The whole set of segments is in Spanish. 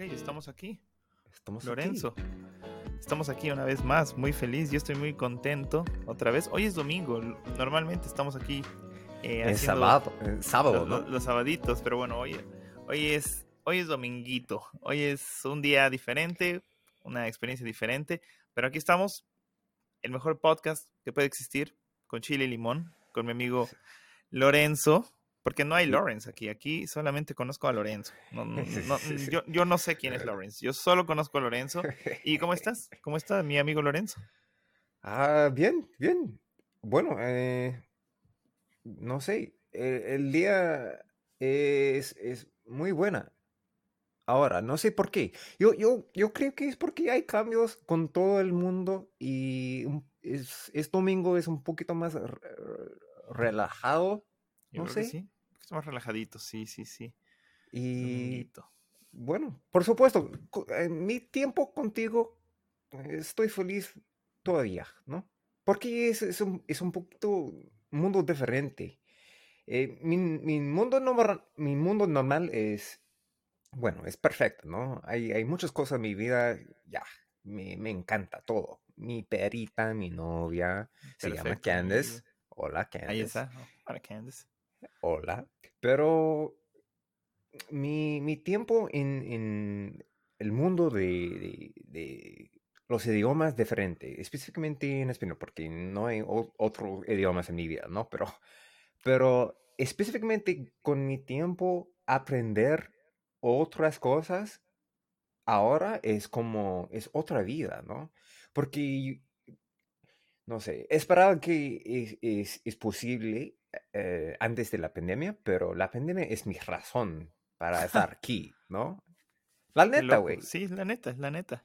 Ok, estamos aquí. Estamos Lorenzo. Estamos aquí una vez más, muy feliz. Yo estoy muy contento otra vez. Hoy es domingo. Normalmente estamos aquí. Eh, es sábado, sábado, los, ¿no? Los, sabaditos, pero bueno, hoy, hoy es hoy es dominguito. Hoy es un día diferente, una experiencia diferente. Pero aquí estamos, el mejor podcast que puede existir, con chile y limón, con mi amigo Lorenzo. Porque no hay Lawrence aquí. Aquí solamente conozco a Lorenzo. No, no, no, yo, yo, no sé quién es Lawrence. Yo solo conozco a Lorenzo. ¿Y cómo estás? ¿Cómo está mi amigo Lorenzo? Ah, bien, bien. Bueno, eh, no sé. El, el día es, es, muy buena. Ahora, no sé por qué. Yo, yo, yo creo que es porque hay cambios con todo el mundo y es, es domingo, es un poquito más relajado. Yo no sé. Sí. Más relajadito, sí, sí, sí. Y bueno, por supuesto, en mi tiempo contigo estoy feliz todavía, ¿no? Porque es, es, un, es un poquito mundo diferente. Eh, mi, mi, mundo normal, mi mundo normal es, bueno, es perfecto, ¿no? Hay, hay muchas cosas en mi vida, ya, me, me encanta todo. Mi perita, mi novia, perfecto, se llama Candace. Hola, Candace. Ahí está. Hola, Candace. Hola. Pero mi, mi tiempo en, en, el mundo de, de, de, los idiomas diferente, específicamente en español, porque no hay otros idiomas en mi vida, ¿no? Pero, pero específicamente con mi tiempo aprender otras cosas, ahora es como, es otra vida, ¿no? Porque, no sé, esperaba que es, es, es posible eh, antes de la pandemia, pero la pandemia es mi razón para estar aquí, ¿no? La neta, güey. Sí, la neta, la neta.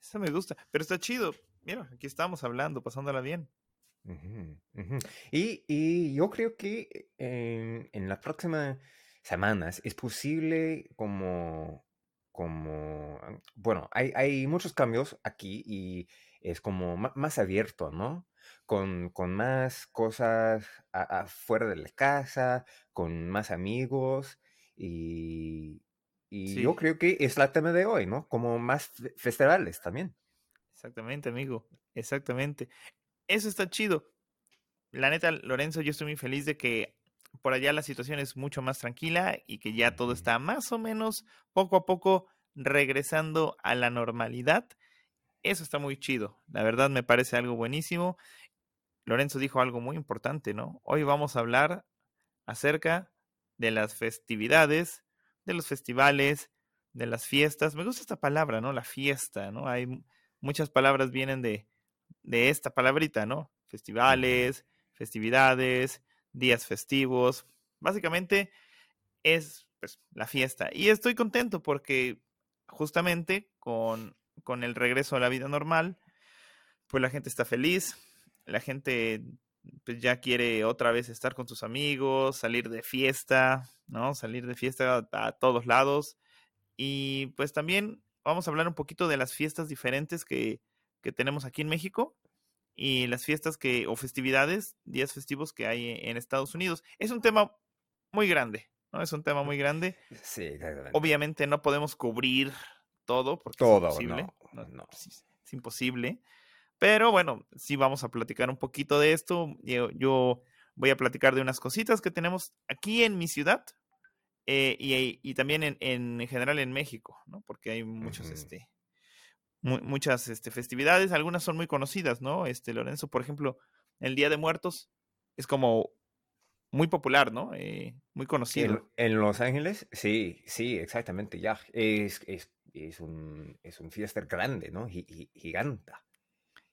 Eso me gusta. Pero está chido. Mira, aquí estamos hablando, pasándola bien. Uh -huh, uh -huh. Y, y, yo creo que en, en las próximas semanas es posible como, como, bueno, hay, hay muchos cambios aquí y es como más abierto, ¿no? Con, con, más cosas afuera de la casa, con más amigos y, y sí. yo creo que es la tema de hoy, ¿no? Como más festivales también. Exactamente, amigo, exactamente. Eso está chido. La neta, Lorenzo, yo estoy muy feliz de que por allá la situación es mucho más tranquila y que ya todo está más o menos poco a poco regresando a la normalidad. Eso está muy chido. La verdad me parece algo buenísimo. Lorenzo dijo algo muy importante, ¿no? Hoy vamos a hablar acerca de las festividades, de los festivales, de las fiestas. Me gusta esta palabra, ¿no? La fiesta, ¿no? Hay muchas palabras vienen de, de esta palabrita, ¿no? Festivales, festividades, días festivos. Básicamente es pues, la fiesta. Y estoy contento porque justamente con, con el regreso a la vida normal, pues la gente está feliz, la gente pues ya quiere otra vez estar con sus amigos, salir de fiesta, ¿no? Salir de fiesta a, a, todos lados. Y pues también vamos a hablar un poquito de las fiestas diferentes que, que tenemos aquí en México y las fiestas que, o festividades, días festivos que hay en Estados Unidos. Es un tema muy grande, ¿no? Es un tema muy grande. Sí, exactamente. Obviamente no podemos cubrir todo porque todo, es imposible. No, no. Es, es imposible. Pero bueno, sí vamos a platicar un poquito de esto. Yo, yo voy a platicar de unas cositas que tenemos aquí en mi ciudad eh, y, y, también en, en, general en México, ¿no? Porque hay muchos, uh -huh. este, mu muchas este, festividades, algunas son muy conocidas, ¿no? Este, Lorenzo, por ejemplo, el Día de Muertos es como muy popular, ¿no? Eh, muy conocido. En, en, Los Ángeles, sí, sí, exactamente, ya. Es, es, es, un, es un fiesta grande, ¿no? G giganta.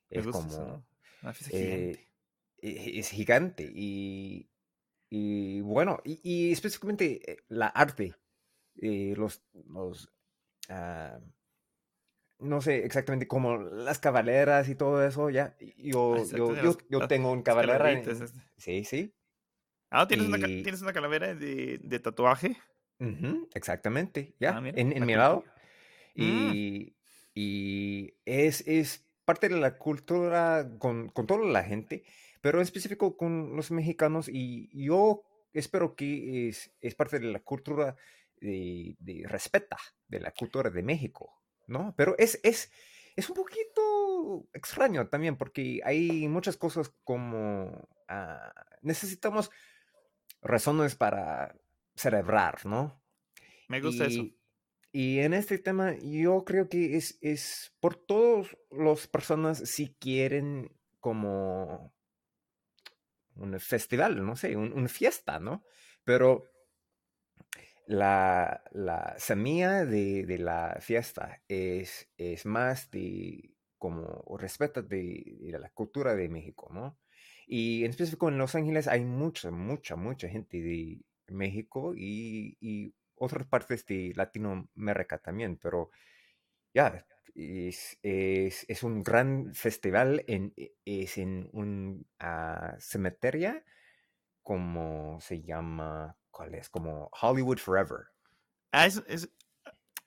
Es como... Eso, Una fiesta gigante. Eh, es gigante y, y bueno, y, y, específicamente la arte, eh, los, los uh, no sé exactamente como las caballeras y todo eso, ya, yo, Exacto, yo, yo, yo, tengo un cabalera. En, sí, sí. Ah, ¿tienes, y... una, ¿tienes una calavera de, de tatuaje? Uh -huh, exactamente, ya, ah, mira, en, en mi lado. Y, mm. y es, es parte de la cultura con, con toda la gente, pero en específico con los mexicanos y yo espero que es, es parte de la cultura de, de respeta de la cultura de México, ¿no? Pero es, es, es un poquito extraño también porque hay muchas cosas como ah, necesitamos razones para celebrar, ¿no? Me gusta eso. Y, en este tema yo creo que es, es por todas las personas si quieren como un festival, no sé, un- una fiesta, ¿no? Pero la, la semilla de, de la fiesta es, es más de como respeto de, la cultura de México, ¿no? Y en específico en Los Ángeles hay mucha, mucha, mucha gente de México y otras partes de Latinoamérica también, pero ya, es, es, es un gran festival, en, e- es en un ah, cementerio como se llama, ¿cuál es? Como Hollywood Forever. Ah, es, es-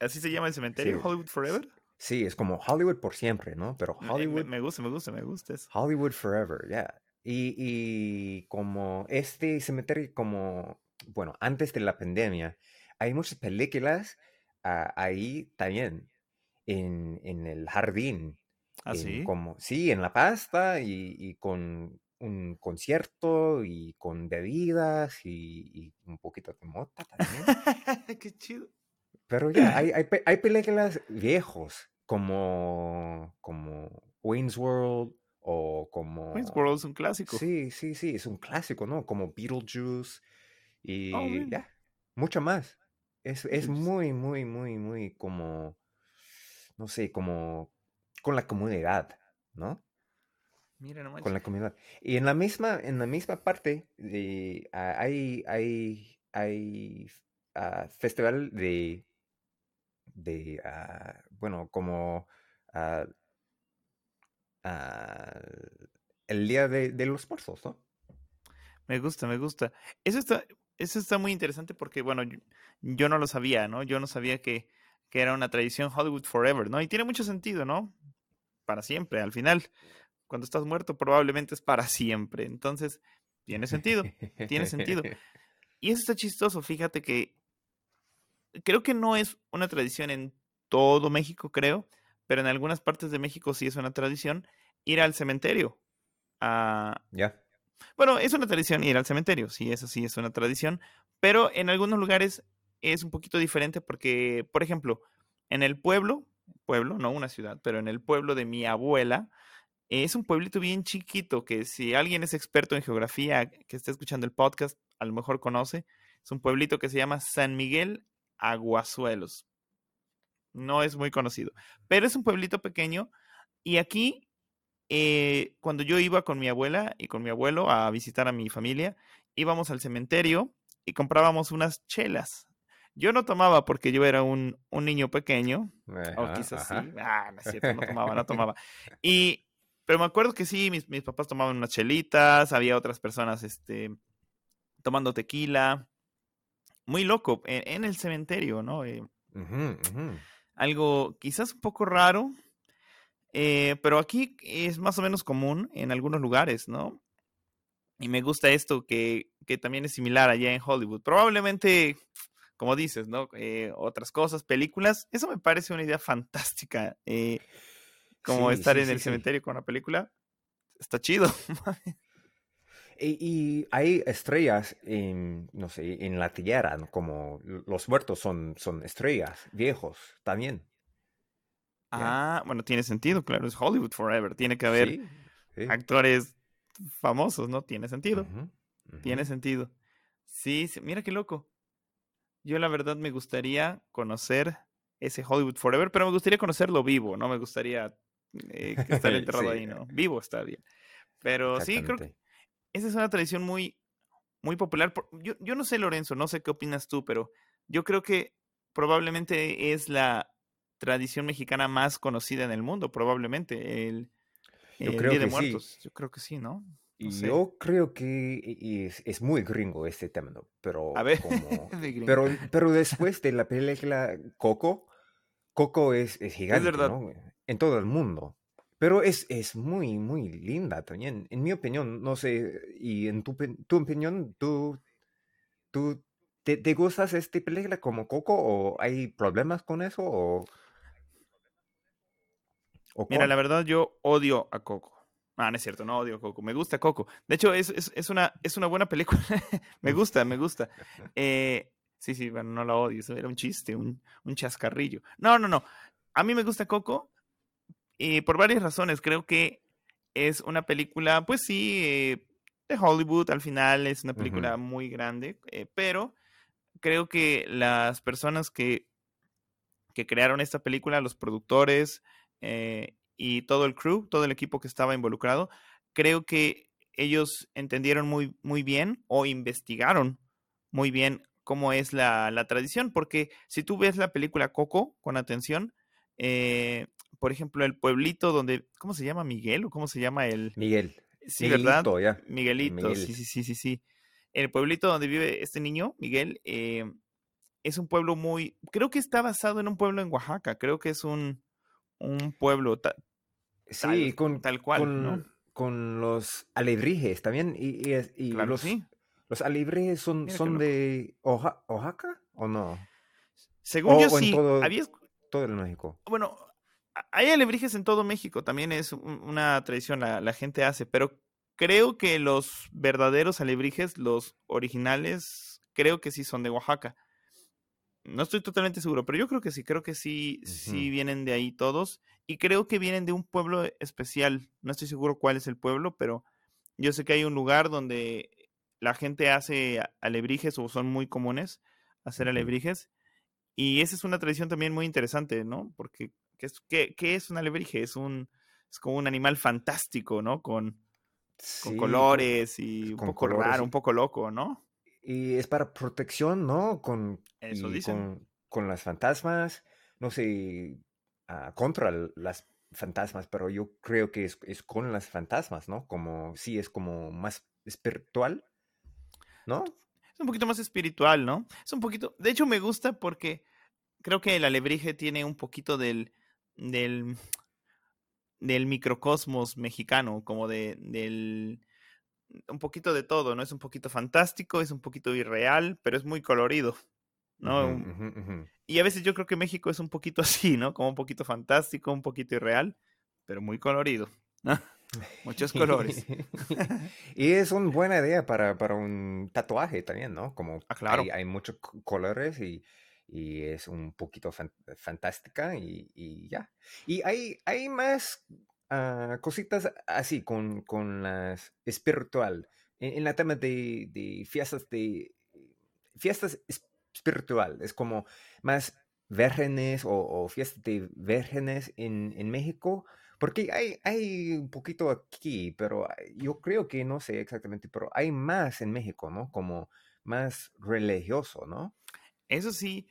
así se llama el cementerio, Sí, Hollywood Forever. Sí, es como Hollywood por siempre, ¿no? Pero Me, me- Hollywood, me gusta, me gusta, me gusta eso. Hollywood Forever, ya. Y, y como este cementerio, como, bueno, antes de la pandemia, hay muchas películas ah, ahí también, en, en el jardín. ¿Ah, en sí? como, sí, en la pasta y, y con un concierto y con bebidas y, y un poquito de mota también. Qué chido. Pero ya, hay, hay, hay películas viejos como, como Wayne's World o como... Wayne's World es un clásico. Sí, sí, sí, es un clásico, ¿no? Como Beetlejuice y Oh, man. ya, mucho más. Es, es muy, muy, muy, muy como, no sé, como con la comunidad, ¿no? Mira, no Con la comunidad. Y en la misma, en la misma parte de, hay, hay, hay ah, festival de, de ah, bueno, como ah, el Día de, de los Muertos, ¿no? Me gusta, me gusta. Eso está, eso está muy interesante porque, bueno, yo, no lo sabía, ¿no? Yo no sabía que, que era una tradición Hollywood Forever, ¿no? Y tiene mucho sentido, ¿no? Para siempre, al final. Cuando estás muerto probablemente es para siempre. Entonces, tiene sentido, tiene sentido. Y eso está chistoso, fíjate que creo que no es una tradición en todo México, creo, pero en algunas partes de México sí es una tradición ir al cementerio. a- Ya. Bueno, es una tradición ir al cementerio, sí, eso sí es una tradición, pero en algunos lugares es un poquito diferente porque, por ejemplo, en el pueblo, pueblo, no una ciudad, pero en el pueblo de mi abuela, es un pueblito bien chiquito que si alguien es experto en geografía que está escuchando el podcast, a lo mejor conoce. Es un pueblito que se llama San Miguel Aguazuelos. No es muy conocido, pero es un pueblito pequeño y aquí eh, cuando yo iba con mi abuela y con mi abuelo a visitar a mi familia, íbamos al cementerio y comprábamos unas chelas. Yo no tomaba porque yo era un, un niño pequeño, o Ajá, quizás sí. Ah, no es cierto, no tomaba, no tomaba. Y, pero me acuerdo que sí, mis, mis papás tomaban unas chelitas, había otras personas este, tomando tequila. Muy loco, en, en el cementerio, ¿no? Eh, algo quizás un poco raro, eh, pero aquí es más o menos común en algunos lugares, ¿no? Y me gusta esto que, que también es similar allá en Hollywood. Probablemente, como dices, ¿no? Eh, otras cosas, películas. Eso me parece una idea fantástica. eh, como Sí, estar sí, en sí, el cementerio con una película. Está chido. Y, y hay estrellas en, no sé, en la tierra, ¿no? como los muertos son, son estrellas, viejos también. Ah, bueno, tiene sentido, claro. Es Hollywood Forever. Tiene que haber Sí, sí. actores famosos, ¿no? Tiene sentido. Tiene sentido. Sí, sí, mira qué loco. Yo la verdad me gustaría conocer ese Hollywood Forever, pero me gustaría conocerlo vivo, no me gustaría eh, estar enterrado ahí, ¿no? Vivo está bien. Pero sí, creo que esa es una tradición muy, muy popular. Yo, yo no sé, Lorenzo, no sé qué opinas tú, pero yo creo que probablemente es la tradición mexicana más conocida en el mundo, probablemente, el, Yo el creo Día de sí. Muertos. Yo creo que sí, ¿no? No sé. yo creo que es, es muy gringo este tema, ¿no? Pero A ver, como... de gringo. Pero, pero después de la película Coco, Coco es, es gigante. ¿no? En todo el mundo. Pero es, es muy, muy linda también. En mi opinión, no sé, y en tu, tu opinión, tú, tú ¿Te, ¿Te gustas esta película como Coco o hay problemas con eso o, o Mira, la verdad yo odio a Coco. Ah, no es cierto, no odio a Coco. Me gusta Coco. De hecho, es, es, es una, es una buena película. me gusta, me gusta. Eh, sí, sí, bueno, no la odio. Eso era un chiste, un, un chascarrillo. No, no, no. A mí me gusta Coco y por varias razones. Creo que es una película, pues sí, eh, de Hollywood al final. Es una película muy grande, eh, pero creo que las personas que, que crearon esta película, los productores eh, y todo el crew, todo el equipo que estaba involucrado, creo que ellos entendieron muy, muy bien o investigaron muy bien cómo es la, la tradición, porque si tú ves la película Coco con atención, eh, por ejemplo, el pueblito donde, ¿cómo se llama? Miguel o cómo se llama el... Miguel. Sí, ¿verdad? Miguelito, sí, sí, sí, sí, sí. El pueblito donde vive este niño, Miguel, eh, es un pueblo muy, creo que está basado en un pueblo en Oaxaca, creo que es un, un pueblo sí, con, tal cual, con, los alebrijes también, y, y, los, sí. los alebrijes son, son de Oaxaca o no? Según yo sí, todo, todo el México. Bueno, hay alebrijes en todo México, también es una tradición, la, la gente hace, pero creo que los verdaderos alebrijes, los originales, creo que sí son de Oaxaca. No estoy totalmente seguro, pero yo creo que sí, creo que sí, sí vienen de ahí todos. Y creo que vienen de un pueblo especial. No estoy seguro cuál es el pueblo, pero yo sé que hay un lugar donde la gente hace alebrijes o son muy comunes hacer alebrijes. Y esa es una tradición también muy interesante, ¿no? Porque ¿qué es, qué, qué es un alebrije? Es un es como un animal fantástico, ¿no? Con, con colores y un poco raro, un poco loco, ¿no? Y es para protección, ¿no? Con, Eso con, con, las fantasmas, no sé, ah, contra las fantasmas, pero yo creo que es, es, con las fantasmas, ¿no? Como, sí, es como más espiritual, ¿no? Es un poquito más espiritual, ¿no? Es un poquito, de hecho me gusta porque creo que el alebrije tiene un poquito del, del del microcosmos mexicano, como de, del, un poquito de todo, ¿no? Es un poquito fantástico, es un poquito irreal, pero es muy colorido, ¿no? Y a veces yo creo que México es un poquito así, ¿no? Como un poquito fantástico, un poquito irreal, pero muy colorido. Muchos colores. y es una buena idea para, para, un tatuaje también, ¿no? Como ah, claro. hay, hay muchos colores y, y es un poquito fantástica y, y, ya. Y hay, hay más uh, cositas así con, con las espiritual. En, en la tema de, de, fiestas de fiestas espiritual, es como más vírgenes o, o, fiestas de vírgenes en, en México. Porque hay, hay un poquito aquí, pero yo creo que no sé exactamente, pero hay más en México, ¿no? Como más religioso, ¿no? Eso sí,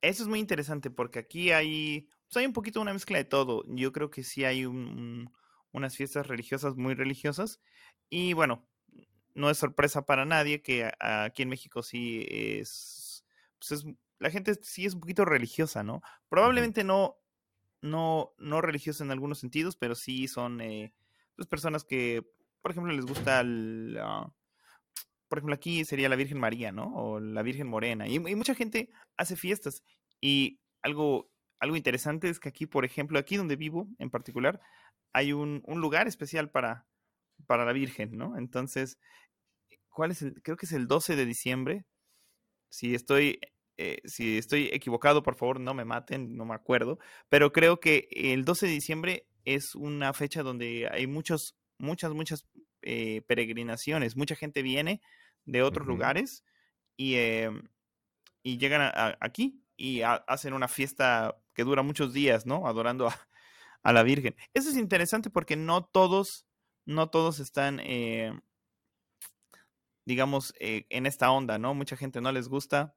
eso es muy interesante porque aquí hay, pues hay un poquito una mezcla de todo. Yo creo que sí hay unas fiestas religiosas muy religiosas y bueno, no es sorpresa para nadie que aquí en México sí es, pues es, la gente sí es un poquito religiosa, ¿no? Probablemente no, no, no religiosa en algunos sentidos, pero sí son eh, pues personas que, por ejemplo, les gusta el, por ejemplo, aquí sería la Virgen María, ¿no? O la Virgen Morena. Y, mucha gente hace fiestas. Y algo, algo interesante es que aquí, por ejemplo, aquí donde vivo en particular, hay un, lugar especial para, para la Virgen, ¿no? Entonces, ¿cuál es el? Creo que es el 12 de diciembre. Si estoy, eh, si estoy equivocado, por favor, no me maten, no me acuerdo. Pero creo que el 12 de diciembre es una fecha donde hay muchos, muchas, muchas eh, peregrinaciones. Mucha gente viene de otros lugares y, em, y llegan aquí y hacen una fiesta que dura muchos días, ¿no? Adorando a, la Virgen. Eso es interesante porque no todos, no todos están, eh, digamos, eh, en esta onda, ¿no? Mucha gente no les gusta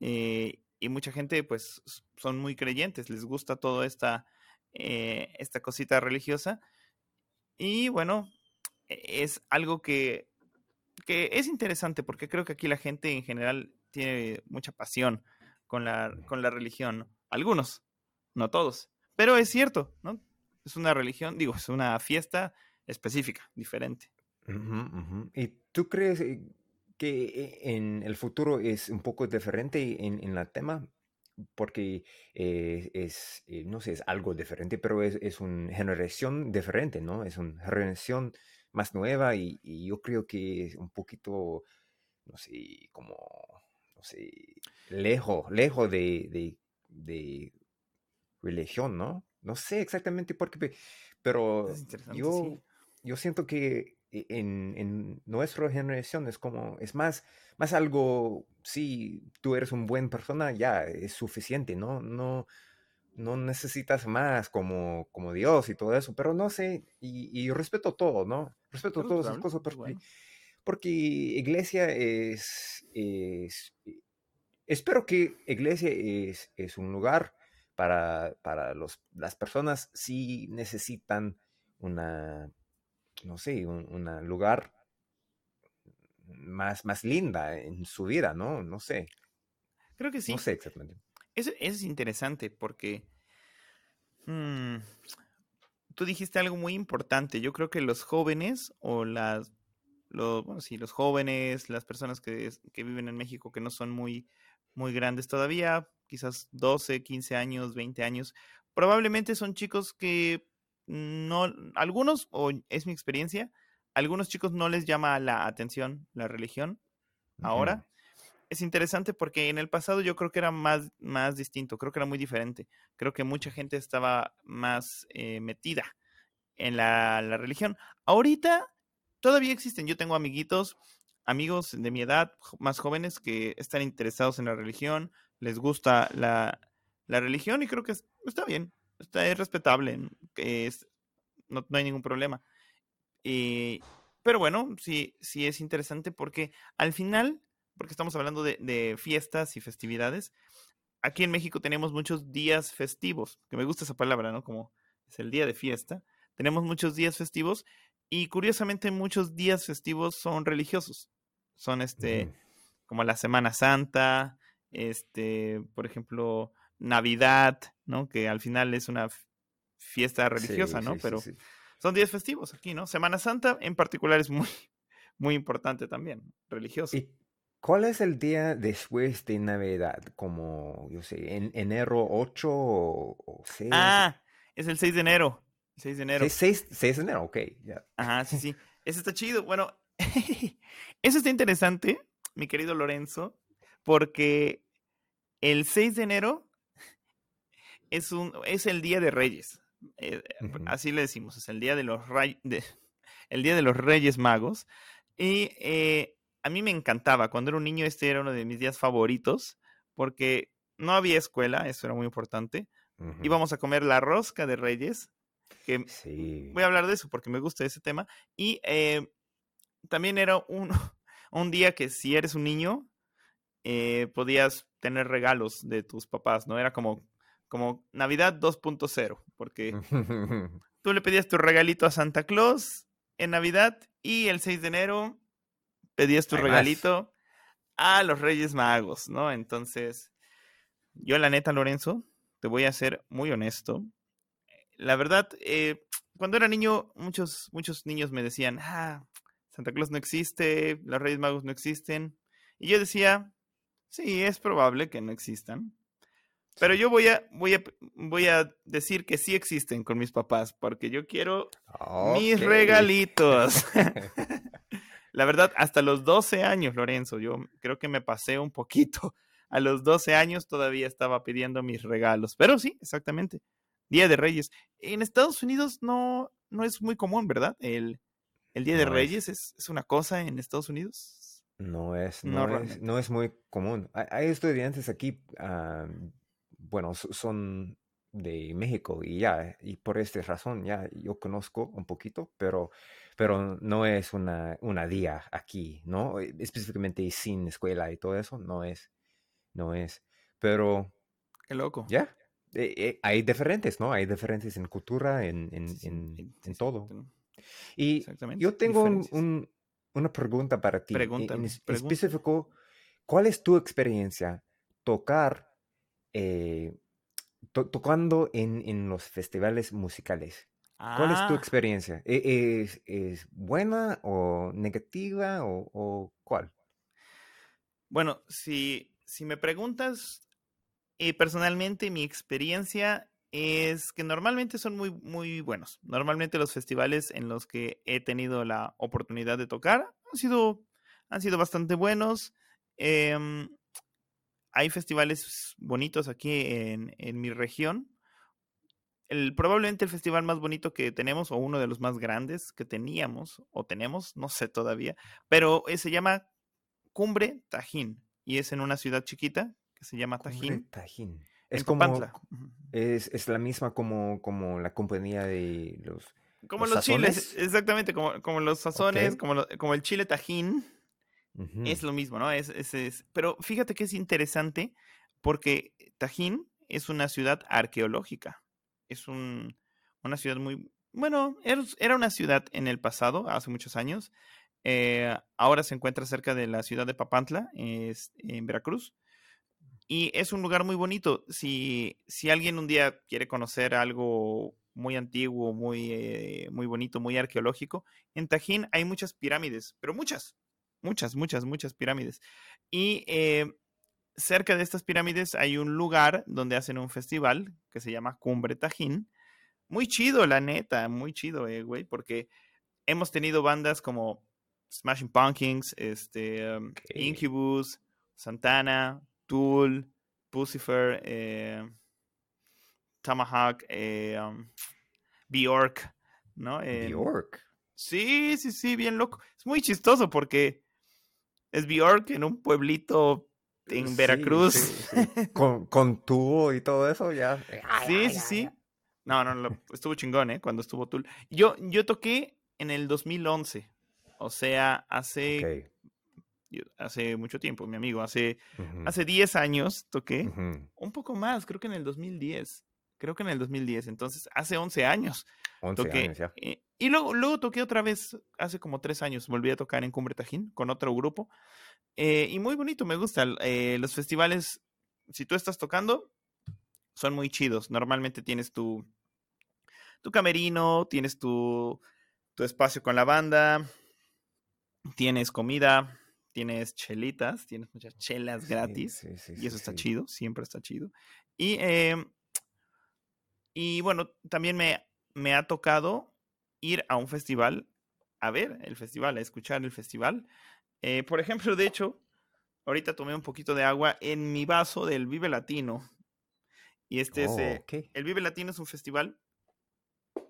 eh, y mucha gente, pues, son muy creyentes, les gusta toda esta, esta cosita religiosa. Y bueno, e, es algo que que es interesante porque creo que aquí la gente en general tiene mucha pasión con la, con la religión. Algunos, no todos. Pero es cierto, ¿no? Es una religión, digo, es una fiesta específica, diferente. ¿Y tú crees que en el futuro es un poco diferente en, en la tema, porque eh, es, eh, no sé, es algo diferente, pero es, es una generación diferente, ¿no? Es una generación más nueva y, yo creo que es un poquito, no sé, como, no sé, lejos, lejos de religión, ¿no? No sé exactamente por qué, pero yo, sí. yo siento que e- en, en nuestra generación es como, es más, más algo, si tú eres un buen persona, ya es suficiente, ¿no? No, no necesitas más como, como Dios y todo eso, pero no sé, y, respeto todo, ¿no? Respeto Es todas esas cosas porque, bueno. porque iglesia es, es, espero que iglesia es, es un lugar para, para los, las personas si necesitan una, no sé, un una lugar más, más linda en su vida, ¿no? No sé, Creo que no sí. sé exactamente. Eso, eso es interesante porque mm, tú dijiste algo muy importante. Yo creo que los jóvenes o las, los, bueno, sí, los jóvenes, las personas que, que viven en México que no son muy, muy grandes todavía, quizás 12, 15 años, 20 años, probablemente son chicos que no, algunos, o es mi experiencia, algunos chicos no les llama la atención la religión ahora. Es interesante porque en el pasado yo creo que era más, más distinto, creo que era muy diferente. Creo que mucha gente estaba más eh, metida en la, la religión. Ahorita todavía existen. Yo tengo amiguitos, amigos de mi edad, más jóvenes, que están interesados en la religión, les gusta la, religión y creo que es- está bien, está, es respetable, no, hay ningún problema. Pero bueno, sí, sí es interesante porque al final, porque estamos hablando de, de fiestas y festividades, aquí en México tenemos muchos días festivos, que me gusta esa palabra, ¿no? Como es el día de fiesta. Tenemos muchos días festivos y curiosamente muchos días festivos son religiosos. Son este, ujú. como la Semana Santa, este, por ejemplo, Navidad, ¿no? Que al final es una fiesta religiosa, Sí, ¿no? sí, Pero sí. son días festivos aquí, ¿no? Semana Santa en particular es muy, muy importante también, religioso. ¿Y cuál es el día después de Navidad? Como, yo sé, en enero 8 o, o 6? Ah, es el 6 de enero. el 6 de enero. 6, 6 de enero, ok, ya. Ajá, sí, sí. Eso está chido. Bueno, eso está interesante, mi querido Lorenzo, porque el 6 de enero es, un, es el Día de Reyes. Eh, así le decimos, es el Día de los, Ray- de- el día de los Reyes Magos. Y eh, a mí me encantaba, cuando era un niño este era uno de mis días favoritos, porque no había escuela, eso era muy importante. Ujú. Íbamos a comer la rosca de Reyes, que Sí. voy a hablar de eso porque me gusta ese tema. Y eh, también era un, un día que si eres un niño, eh, podías tener regalos de tus papás, ¿no? Era como, como Navidad 2.0, porque tú le pedías tu regalito a Santa Claus en Navidad y el 6 de enero pedías tu Hay más. regalito a los Reyes Magos, ¿no? Entonces, yo la neta, Lorenzo, te voy a ser muy honesto. La verdad, eh, cuando era niño, muchos, muchos niños me decían, ah, Santa Claus no existe, los Reyes Magos no existen. Y yo decía, sí, es probable que no existan. Pero yo voy a, voy a, voy a decir que sí existen con mis papás, porque yo quiero mis regalitos. La verdad, hasta los 12 años, Lorenzo, yo creo que me pasé un poquito. A los 12 años todavía estaba pidiendo mis regalos. Pero sí, exactamente. Día de Reyes. En Estados Unidos no, no es muy común, ¿verdad? El, el Día de No es. Reyes es, es una cosa en Estados Unidos. No es, No no es, no es muy común. Hay, hay estudiantes aquí, ah, bueno, so- son de México y ya, y por esta razón ya yo conozco un poquito, pero, pero no es una, una día aquí, ¿no? Eh, Específicamente sin escuela y todo eso, no es, no es. Pero Qué loco. ya, eh, eh, hay diferentes, ¿no? Hay diferentes en cultura, en, en, en, todo. Y yo tengo un- una pregunta para ti. En- En, Pregúntame, es- pregúntame. específico, ¿cuál es tu experiencia tocar, eh, to- tocando en, en los festivales musicales? ¿Cuál es tu Ah, experiencia? ¿E- ¿Es, es buena o negativa o, o cuál? Bueno, si, si me preguntas eh, personalmente, mi experiencia es que normalmente son muy, muy buenos. Normalmente los festivales en los que he tenido la oportunidad de tocar han sido, han sido bastante buenos. Em, hay festivales bonitos aquí en, en mi región. El, probablemente el festival más bonito que tenemos, o uno de los más grandes que teníamos, o tenemos, no sé todavía, pero eh, se llama Cumbre Tajín, y es en una ciudad chiquita que se llama Tajín. Tajín. Es como es, es, la misma como, como la compañía de los como los, chiles, exactamente, como, como los sazones, como, como el chile Tajín. Es lo mismo, ¿no? Es, es, pero fíjate que es interesante porque Tajín es una ciudad arqueológica. Es un, una ciudad muy... Bueno, era una ciudad en el pasado, hace muchos años. Eh, ahora se encuentra cerca de la ciudad de Papantla, es, en Veracruz. Y es un lugar muy bonito. Si, si alguien un día quiere conocer algo muy antiguo, muy, eh, muy bonito, muy arqueológico, en Tajín hay muchas pirámides, pero muchas, muchas, muchas, muchas pirámides. Y eh, cerca de estas pirámides hay un lugar donde hacen un festival que se llama Cumbre Tajín. Muy chido, la neta, muy chido, eh, güey, porque hemos tenido bandas como Smashing Pumpkins, este, um, Incubus, Santana, Tool, Pucifer, eh, Tomahawk, eh, um, Bjork, ¿no? Bjork. Sí, sí, sí, bien loco. Es muy chistoso porque es Bjork en un pueblito en Veracruz. Con, con, tubo y todo eso, ya. Sí, sí, sí. No, no, estuvo chingón, ¿eh? Cuando estuvo Tool. Yo, yo toqué en el 2011. O sea, hace hace mucho tiempo, mi amigo, hace, hace 10 años toqué, un poco más, creo que en el 2010, creo que en el 2010, entonces hace 11 años. 11 toqué, años ya. Eh, y luego, luego toqué otra vez, hace como 3 años, volví a tocar en Cumbre Tajín con otro grupo. Eh, y muy bonito, me gusta. Eh, los festivales, si tú estás tocando, son muy chidos. Normalmente tienes tu, tu camerino, tienes tu, tu espacio con la banda, tienes comida, tienes chelitas, tienes muchas chelas gratis. y eso está chido, siempre está chido. Y, em, y bueno, también me, me ha tocado ir a un festival, a ver el festival, a escuchar el festival. Eh, por ejemplo, de hecho, ahorita tomé un poquito de agua en mi vaso del Vive Latino. Y este es, eh, oh, el Vive Latino es un festival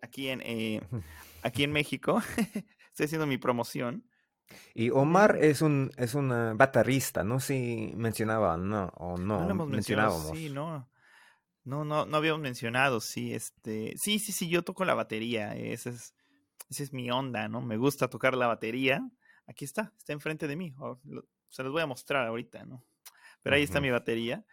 aquí en, eh, aquí en México. Estoy haciendo mi promoción. Y Omar es un es una baterista, no sé si mencionaba, no, o no, no hemos mencionado, sí, no. No, no, no habíamos mencionado, sí, este, sí, sí, sí, yo toco la batería, esa es, esa es mi onda, ¿no? Me gusta tocar la batería. Aquí está, está enfrente de mí, se los voy a mostrar ahorita, ¿no? Pero ahí está mi batería.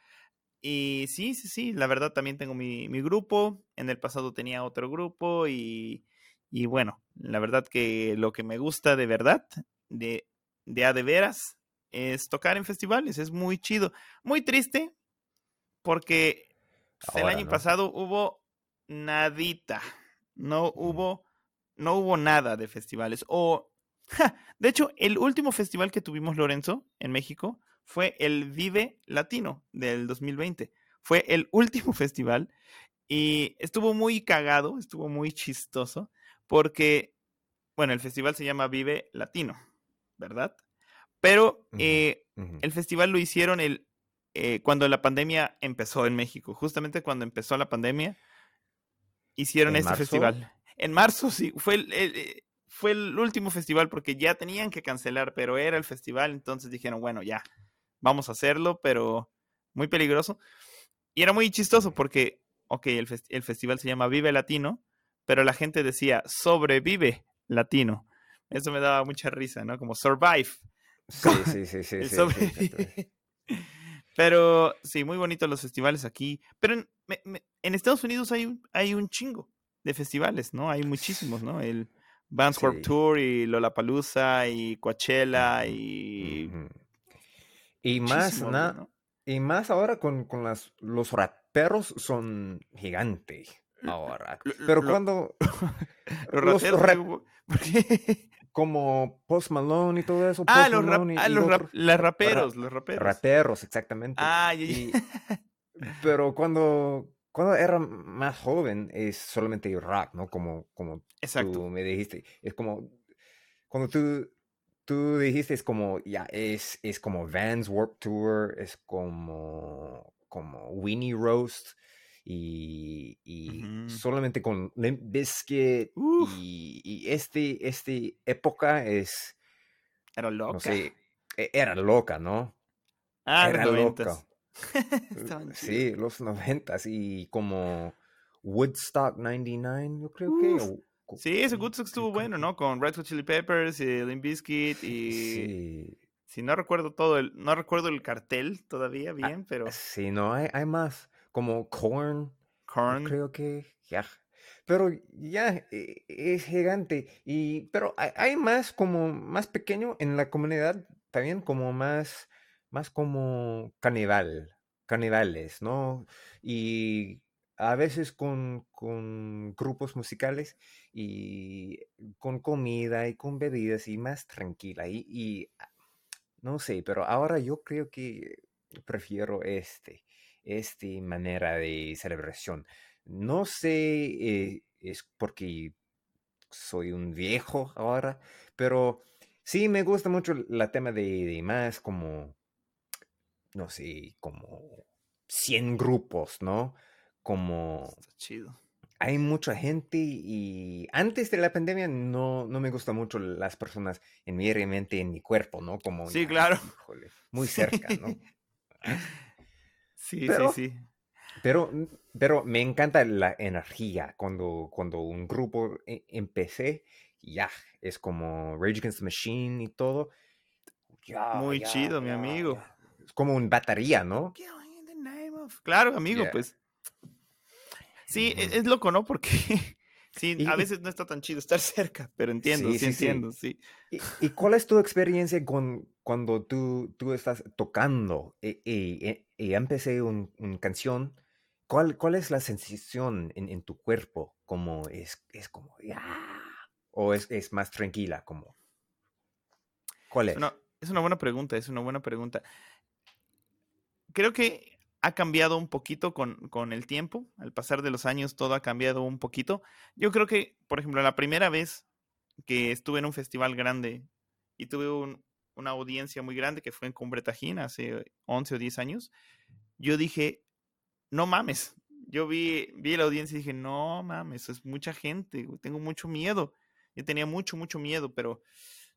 Y sí, sí, sí, la verdad también tengo mi, mi grupo, en el pasado tenía otro grupo y, y bueno, la verdad que lo que me gusta de verdad de, de a de veras es tocar en festivales, es muy chido. Muy triste porque el año pasado hubo nadita, no hubo, no hubo nada de festivales. O, de hecho, el último festival que tuvimos, Lorenzo, en México, fue el Vive Latino del 2020. Fue el último festival y estuvo muy cagado, estuvo muy chistoso, porque, bueno, el festival se llama Vive Latino. ¿Verdad? Pero eh, el festival lo hicieron el, eh, cuando la pandemia empezó en México. Justamente cuando empezó la pandemia, hicieron este festival. En marzo, sí. Fue el, eh, fue el último festival porque ya tenían que cancelar, pero era el festival. Entonces dijeron, bueno, ya, vamos a hacerlo, pero muy peligroso. Y era muy chistoso porque, ok, el, el festival se llama Vive Latino, pero la gente decía, sobrevive latino. Eso me daba mucha risa, ¿no? Como survive. Sí, sí, sí, sí. sí, Pero sí, muy bonitos los festivales aquí. Pero en, en, Estados Unidos hay un, hay un chingo de festivales, ¿no? Hay muchísimos, ¿no? El Vans Warped Tour y Lollapalooza y Coachella y... Y más, ¿no? y más ahora con, con las, los raperos son gigantes ahora. Pero cuando... los, raperos... como Post Malone y todo eso. Ah, Post los, rap- y- ah, y los, rap- las raperos, los raperos. raperos, exactamente. Ah, ya, Y- ya. pero cuando, cuando era más joven es solamente rock, ¿no? Como, como Exacto. tú me dijiste. Es como, cuando tú, tú dijiste, es como, ya, es, es como Vans Warp Tour, es como, como Winnie Roast. Y, solamente con Limp Bizkit y, y este, este época es, Era loca. no sé, e- era loca, ¿no? ah, era los loca. chidos. Sí, los noventas y como Woodstock 99, yo creo que. O- Sí, ese co- Woodstock estuvo bueno, ¿no? Con Red Hot Chili Peppers y Limp Bizkit y Sí, si no recuerdo todo el no recuerdo el cartel todavía Ah, bien, pero sí, no, hay, hay más. Como Korn, Korn creo que. Ya. Pero ya e- es gigante. Y, pero hay, más como más pequeño en la comunidad, también como más, más como carnaval, carnavales, ¿no? Y a veces con, con grupos musicales y con comida y con bebidas y más tranquila. Y, y, ah, no sé, pero ahora yo creo que prefiero este, este manera de celebración. No sé, eh, es porque soy un viejo ahora, pero sí me gusta mucho la tema de, de más como, no sé, como 100 grupos, ¿no? Como está chido. hay mucha gente y antes de la pandemia no, no me gustan mucho las personas en mi mente, en mi cuerpo, ¿no? Como, Sí, claro. híjole, muy cerca, ¿no? Sí, Pero- sí, sí. Pero, pero me encanta la energía cuando, cuando un grupo e- empecé, ya, es como Rage Against the Machine y todo. ya, Muy ya, chido, mi amigo. Es como una batería, ¿no? Claro, amigo, Yeah. pues. Sí, e- es loco, ¿no? Porque sí, Y- a veces no está tan chido estar cerca, pero entiendo, Sí, sí, sí, sí. entiendo, sí. ¿Y, y cuál es tu experiencia con, cuando tú, tú estás tocando y, y- y- y empecé una canción? ¿Cuál, ¿Cuál es la sensación en, en tu cuerpo? Como es, es como, o es, es más tranquila, como, ¿cuál es? Es una, es una buena pregunta, es una buena pregunta. Creo que ha cambiado un poquito con, con el tiempo. Al pasar de los años todo ha cambiado un poquito. Yo creo que, por ejemplo, la primera vez que estuve en un festival grande y tuve un- una audiencia muy grande que fue en Cumbre Tajín hace 11 o 10 años, yo dije, no mames. Yo vi, vi la audiencia y dije, no mames, es mucha gente, tengo mucho miedo. Yo tenía mucho, mucho miedo, pero,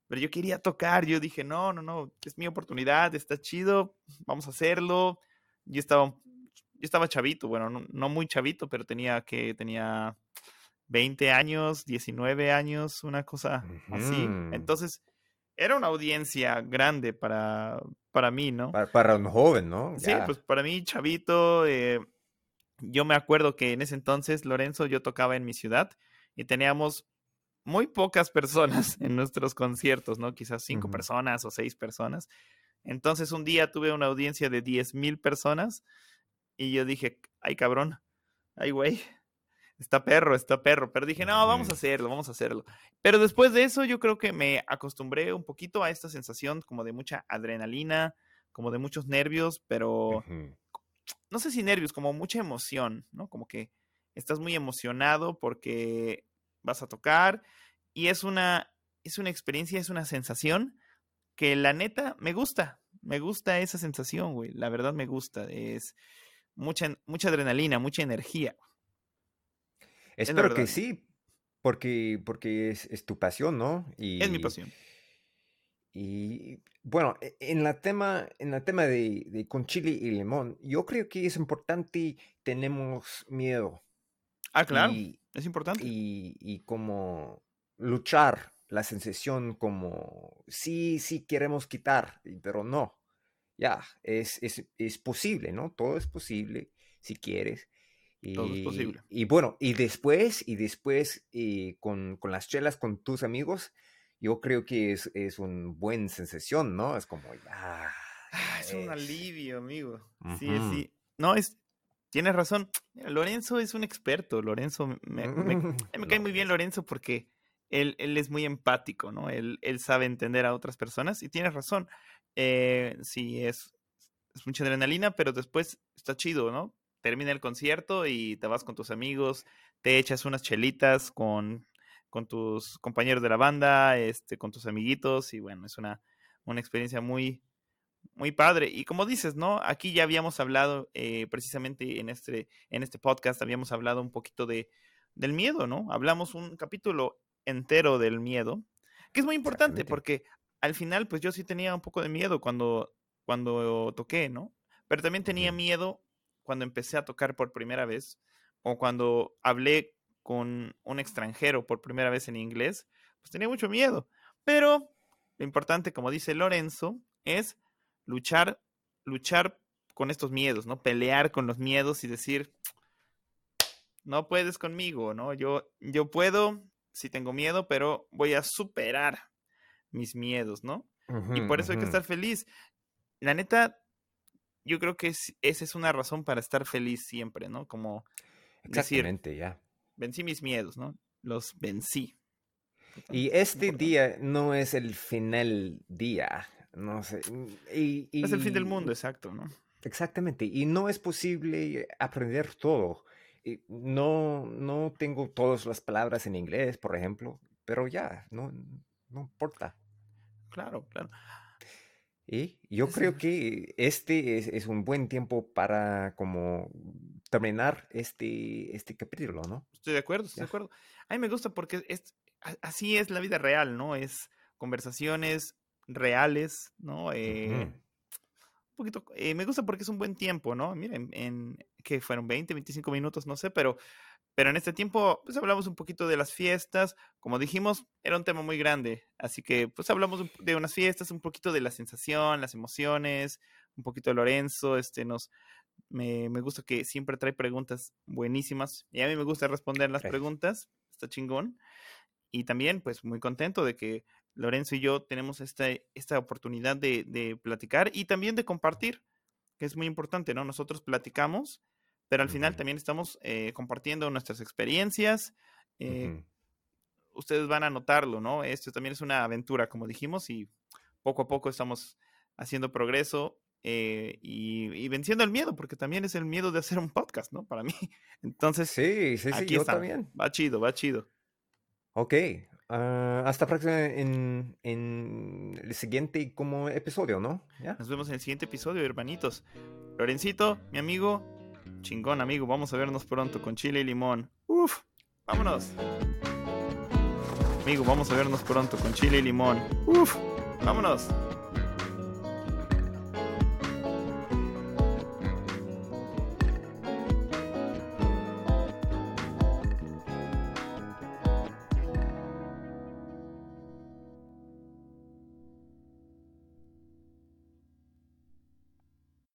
pero yo quería tocar. Yo dije, no, no, no, es mi oportunidad, está chido, vamos a hacerlo. Yo estaba, yo estaba chavito, bueno, no, no muy chavito, pero tenía que, tenía 20 años, 19 años, una cosa así. Entonces, era una audiencia grande para, para mí, ¿no? Para, para un joven, ¿no? Sí, pues para mí, chavito, eh, yo me acuerdo que en ese entonces, Lorenzo, yo tocaba en mi ciudad y teníamos muy pocas personas en nuestros conciertos, ¿no? Quizás cinco personas o seis personas. Entonces un día tuve una audiencia de 10 mil personas y yo dije, ay cabrón, ay güey, está perro, está perro. Pero dije, no, vamos a hacerlo, vamos a hacerlo. Pero después de eso yo creo que me acostumbré un poquito a esta sensación como de mucha adrenalina, como de muchos nervios, pero no sé si nervios, como mucha emoción, ¿no? Como que estás muy emocionado porque vas a tocar y es una, es una experiencia, es una sensación que la neta me gusta, me gusta esa sensación, güey, la verdad me gusta, es mucha, mucha adrenalina, mucha energía. Espero que sí, porque, porque es, es tu pasión, ¿no? Es mi Y, pasión. y bueno, e- en la tema, en la tema de, de con chile y limón, yo creo que es importante, tenemos miedo Ah, claro, y, es importante. y, y como luchar la sensación como sí, sí queremos quitar, y- pero no, ya, es, es, es posible, ¿no? Todo es posible si quieres. Todo es Y, posible. y bueno, y después, y después eh, con, con las chelas con tus amigos, yo creo que es, es una buena sensación, ¿no? Es como, ya. Ah, es un alivio, amigo. Sí, sí. No, es, tienes razón. Mira, Lorenzo es un experto. Lorenzo me, cae muy bien Lorenzo porque él, él es muy empático, ¿no? Él, él sabe entender a otras personas y tienes razón. Eh, sí, es, es mucha adrenalina, pero después está chido, ¿no? Termina el concierto y te vas con tus amigos, te echas unas chelitas con, con tus compañeros de la banda, este, con tus amiguitos y bueno, es una, una experiencia muy, muy padre. Y como dices, ¿no? Aquí ya habíamos hablado, eh, precisamente en este, en este podcast, habíamos hablado un poquito de, del miedo, ¿no? Hablamos un capítulo entero del miedo, que es muy importante porque al final, pues yo sí tenía un poco de miedo cuando, cuando toqué, ¿no? Pero también tenía miedo cuando empecé a tocar por primera vez o cuando hablé con un extranjero por primera vez en inglés, pues tenía mucho miedo. Pero lo importante, como dice Lorenzo, es luchar, luchar con estos miedos, ¿no? Pelear con los miedos y decir, no puedes conmigo, ¿no? Yo, yo puedo, si tengo miedo, pero voy a superar mis miedos, ¿no? y por eso hay que estar feliz. La neta, yo creo que esa es una razón para estar feliz siempre, ¿no? Como Exactamente, ya. Vencí mis miedos, ¿no? Los vencí. Y este día no es el final día, no sé. Y, Es el fin del mundo, exacto, ¿no? Exactamente, y no es posible aprender todo. No, no tengo todas las palabras en inglés, por ejemplo, pero ya, no, no importa. Claro, claro. Y yo creo que este es, un buen tiempo para como terminar este, este capítulo, ¿no? Estoy de acuerdo, estoy de acuerdo. A mí me gusta porque es, así es la vida real, ¿no? Es conversaciones reales, ¿no? Eh, un poquito, eh, me gusta porque es un buen tiempo, ¿no? Miren, en, que fueron 20, 25 minutos, no sé, pero, pero en este tiempo, pues hablamos un poquito de las fiestas, como dijimos, era un tema muy grande, así que pues hablamos de unas fiestas, un poquito de la sensación, las emociones, un poquito de Lorenzo, este, nos, me, me gusta que siempre trae preguntas buenísimas y a mí me gusta responder las preguntas, está chingón. Y también, pues, muy contento de que Lorenzo y yo tenemos esta, esta oportunidad de, platicar y también de compartir, que es muy importante, ¿no? Nosotros platicamos, pero al final también estamos eh, compartiendo nuestras experiencias. Eh, ustedes van a notarlo, ¿no? Esto también es una aventura, como dijimos, y poco a poco estamos haciendo progreso eh, y, venciendo el miedo, porque también es el miedo de hacer un podcast, ¿no? Para mí. Entonces, sí, sí, sí, aquí yo está. también. Va chido, va chido. Ok, uh, hasta próxima en, en, el siguiente como episodio, ¿no? Nos vemos en el siguiente episodio, hermanitos. Lorencito, mi amigo, chingón amigo, vamos a vernos pronto con chile y limón. Uf, vámonos. Amigo, vamos a vernos pronto con chile y limón. Uf, vámonos.